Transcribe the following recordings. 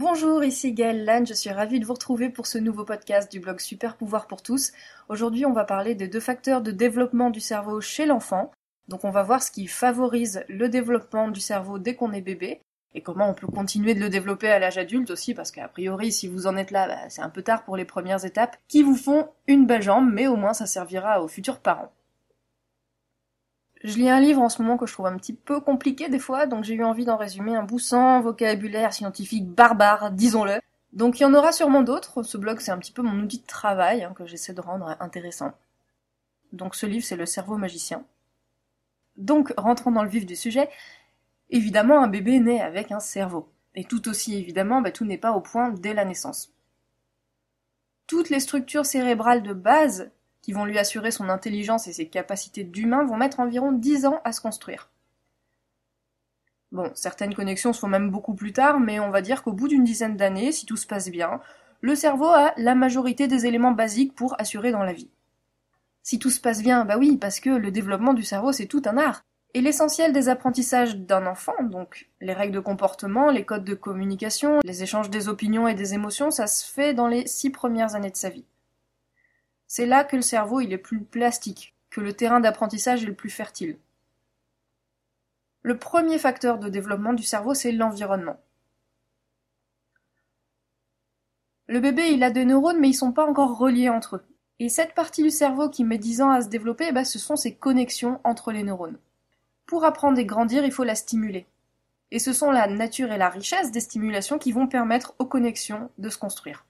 Bonjour, ici Gaëlle Lannes, je suis ravie de vous retrouver pour ce nouveau podcast du blog Super Pouvoir pour tous. Aujourd'hui, on va parler des deux facteurs de développement du cerveau chez l'enfant. Donc on va voir ce qui favorise le développement du cerveau dès qu'on est bébé et comment on peut continuer de le développer à l'âge adulte aussi parce qu'a priori si vous en êtes là, bah, c'est un peu tard pour les premières étapes qui vous font une belle jambe mais au moins ça servira aux futurs parents. Je lis un livre en ce moment que je trouve un petit peu compliqué des fois, donc j'ai eu envie d'en résumer un bout sans vocabulaire scientifique barbare, disons-le. Donc il y en aura sûrement d'autres, ce blog c'est un petit peu mon outil de travail hein, que j'essaie de rendre intéressant. Donc ce livre c'est Le cerveau magicien. Donc rentrons dans le vif du sujet, évidemment un bébé naît avec un cerveau. Et tout aussi évidemment, bah, tout n'est pas au point dès la naissance. Toutes les structures cérébrales de base qui vont lui assurer son intelligence et ses capacités d'humain vont mettre environ 10 ans à se construire. Bon, certaines connexions se font même beaucoup plus tard, mais on va dire qu'au bout d'une dizaine d'années, si tout se passe bien, le cerveau a la majorité des éléments basiques pour assurer dans la vie. Si tout se passe bien, bah oui, parce que le développement du cerveau c'est tout un art. Et l'essentiel des apprentissages d'un enfant, donc les règles de comportement, les codes de communication, les échanges des opinions et des émotions, ça se fait dans les six premières années de sa vie. C'est là que le cerveau est plus plastique, que le terrain d'apprentissage est le plus fertile. Le premier facteur de développement du cerveau, c'est l'environnement. Le bébé, il a des neurones, mais ils sont pas encore reliés entre eux. Et cette partie du cerveau qui met 10 ans à se développer, eh ben, ce sont ces connexions entre les neurones. Pour apprendre et grandir, il faut la stimuler. Et ce sont la nature et la richesse des stimulations qui vont permettre aux connexions de se construire.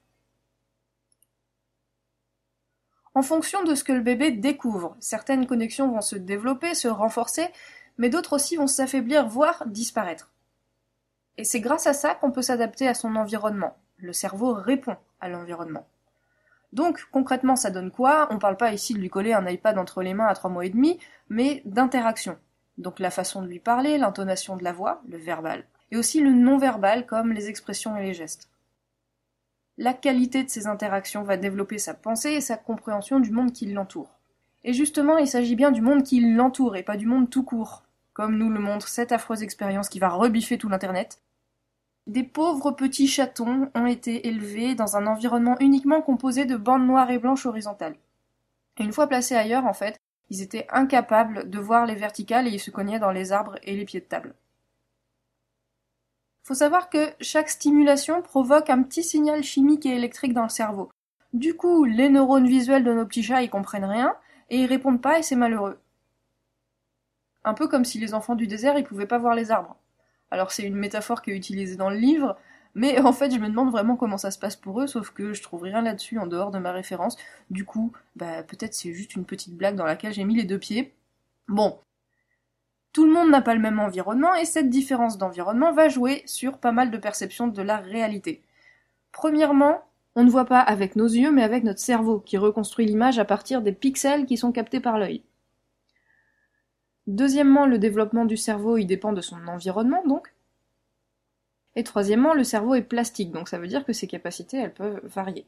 En fonction de ce que le bébé découvre, certaines connexions vont se développer, se renforcer, mais d'autres aussi vont s'affaiblir, voire disparaître. Et c'est grâce à ça qu'on peut s'adapter à son environnement. Le cerveau répond à l'environnement. Donc, concrètement, ça donne quoi? On parle pas ici de lui coller un iPad entre les mains à trois mois et demi, mais d'interaction. Donc la façon de lui parler, l'intonation de la voix, le verbal, et aussi le non-verbal comme les expressions et les gestes la qualité de ces interactions va développer sa pensée et sa compréhension du monde qui l'entoure. Et justement, il s'agit bien du monde qui l'entoure et pas du monde tout court, comme nous le montre cette affreuse expérience qui va rebiffer tout l'Internet. Des pauvres petits chatons ont été élevés dans un environnement uniquement composé de bandes noires et blanches horizontales. Une fois placés ailleurs, en fait, ils étaient incapables de voir les verticales et ils se cognaient dans les arbres et les pieds de table. Faut savoir que chaque stimulation provoque un petit signal chimique et électrique dans le cerveau. Du coup, les neurones visuels de nos petits chats ils comprennent rien, et ils répondent pas et c'est malheureux. Un peu comme si les enfants du désert ils pouvaient pas voir les arbres. Alors c'est une métaphore qui est utilisée dans le livre, mais en fait je me demande vraiment comment ça se passe pour eux, sauf que je trouve rien là-dessus en dehors de ma référence. Du coup, bah peut-être c'est juste une petite blague dans laquelle j'ai mis les deux pieds. Bon, tout le monde n'a pas le même environnement et cette différence d'environnement va jouer sur pas mal de perceptions de la réalité. Premièrement, on ne voit pas avec nos yeux mais avec notre cerveau qui reconstruit l'image à partir des pixels qui sont captés par l'œil. Deuxièmement, le développement du cerveau dépend de son environnement donc. Et troisièmement, le cerveau est plastique, donc ça veut dire que ses capacités elles peuvent varier.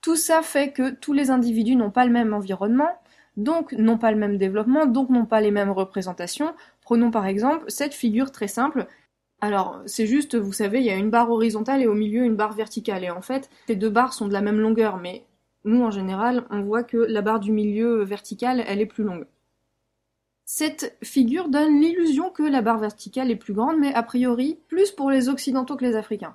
Tout ça fait que tous les individus n'ont pas le même environnement, donc n'ont pas le même développement, donc n'ont pas les mêmes représentations. Prenons par exemple cette figure très simple. Alors, c'est juste, vous savez, il y a une barre horizontale et au milieu une barre verticale. Et en fait, ces deux barres sont de la même longueur, mais nous, en général, on voit que la barre du milieu verticale, elle est plus longue. Cette figure donne l'illusion que la barre verticale est plus grande, mais a priori, plus pour les Occidentaux que les Africains.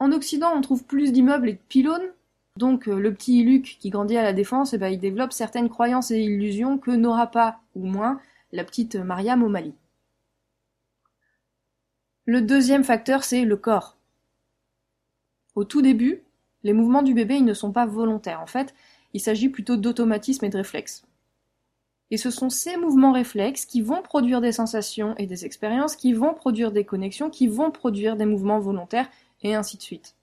En Occident, on trouve plus d'immeubles et de pylônes, donc euh, le petit Luc qui grandit à la défense, eh ben, il développe certaines croyances et illusions que n'aura pas, ou moins, la petite Mariam au Mali. Le deuxième facteur, c'est le corps. Au tout début, les mouvements du bébé ils ne sont pas volontaires. En fait, il s'agit plutôt d'automatisme et de réflexes. Et ce sont ces mouvements réflexes qui vont produire des sensations et des expériences, qui vont produire des connexions, qui vont produire des mouvements volontaires, et ainsi de suite.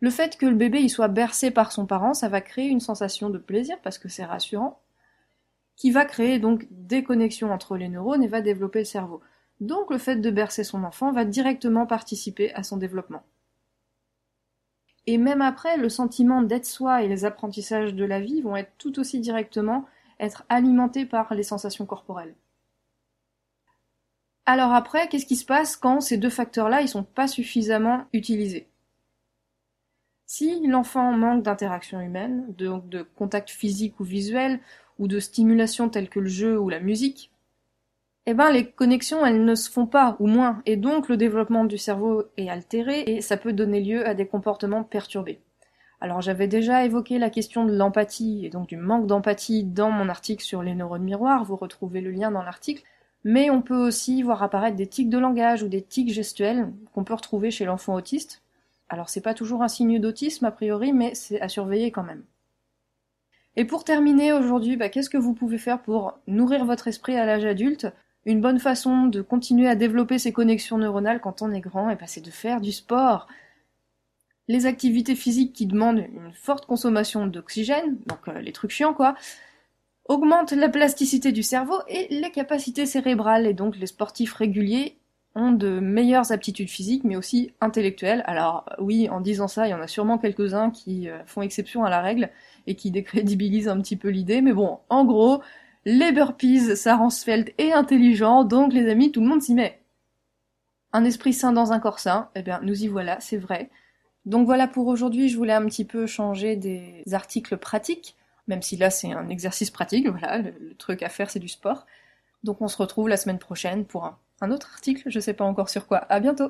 Le fait que le bébé y soit bercé par son parent, ça va créer une sensation de plaisir parce que c'est rassurant, qui va créer donc des connexions entre les neurones et va développer le cerveau. Donc le fait de bercer son enfant va directement participer à son développement. Et même après, le sentiment d'être soi et les apprentissages de la vie vont être tout aussi directement être alimentés par les sensations corporelles. Alors après, qu'est-ce qui se passe quand ces deux facteurs-là, ils sont pas suffisamment utilisés? Si l'enfant manque d'interaction humaine, de, de contact physique ou visuel, ou de stimulation telle que le jeu ou la musique, eh ben les connexions elles ne se font pas ou moins et donc le développement du cerveau est altéré et ça peut donner lieu à des comportements perturbés. Alors j'avais déjà évoqué la question de l'empathie et donc du manque d'empathie dans mon article sur les neurones miroirs, vous retrouvez le lien dans l'article, mais on peut aussi voir apparaître des tics de langage ou des tics gestuels qu'on peut retrouver chez l'enfant autiste. Alors c'est pas toujours un signe d'autisme a priori, mais c'est à surveiller quand même. Et pour terminer aujourd'hui, bah, qu'est-ce que vous pouvez faire pour nourrir votre esprit à l'âge adulte? Une bonne façon de continuer à développer ses connexions neuronales quand on est grand, ben, c'est de faire du sport. Les activités physiques qui demandent une forte consommation d'oxygène, donc euh, les trucs chiants quoi, augmentent la plasticité du cerveau et les capacités cérébrales. Et donc les sportifs réguliers de meilleures aptitudes physiques mais aussi intellectuelles. Alors oui, en disant ça, il y en a sûrement quelques-uns qui euh, font exception à la règle et qui décrédibilisent un petit peu l'idée. Mais bon, en gros, les burpees, ça rend svelte et intelligent, donc les amis, tout le monde s'y met. Un esprit sain dans un corps sain, eh bien nous y voilà, c'est vrai. Donc voilà pour aujourd'hui, je voulais un petit peu changer des articles pratiques, même si là c'est un exercice pratique, voilà, le, truc à faire c'est du sport. Donc on se retrouve la semaine prochaine pour un, un autre article, je sais pas encore sur quoi. À bientôt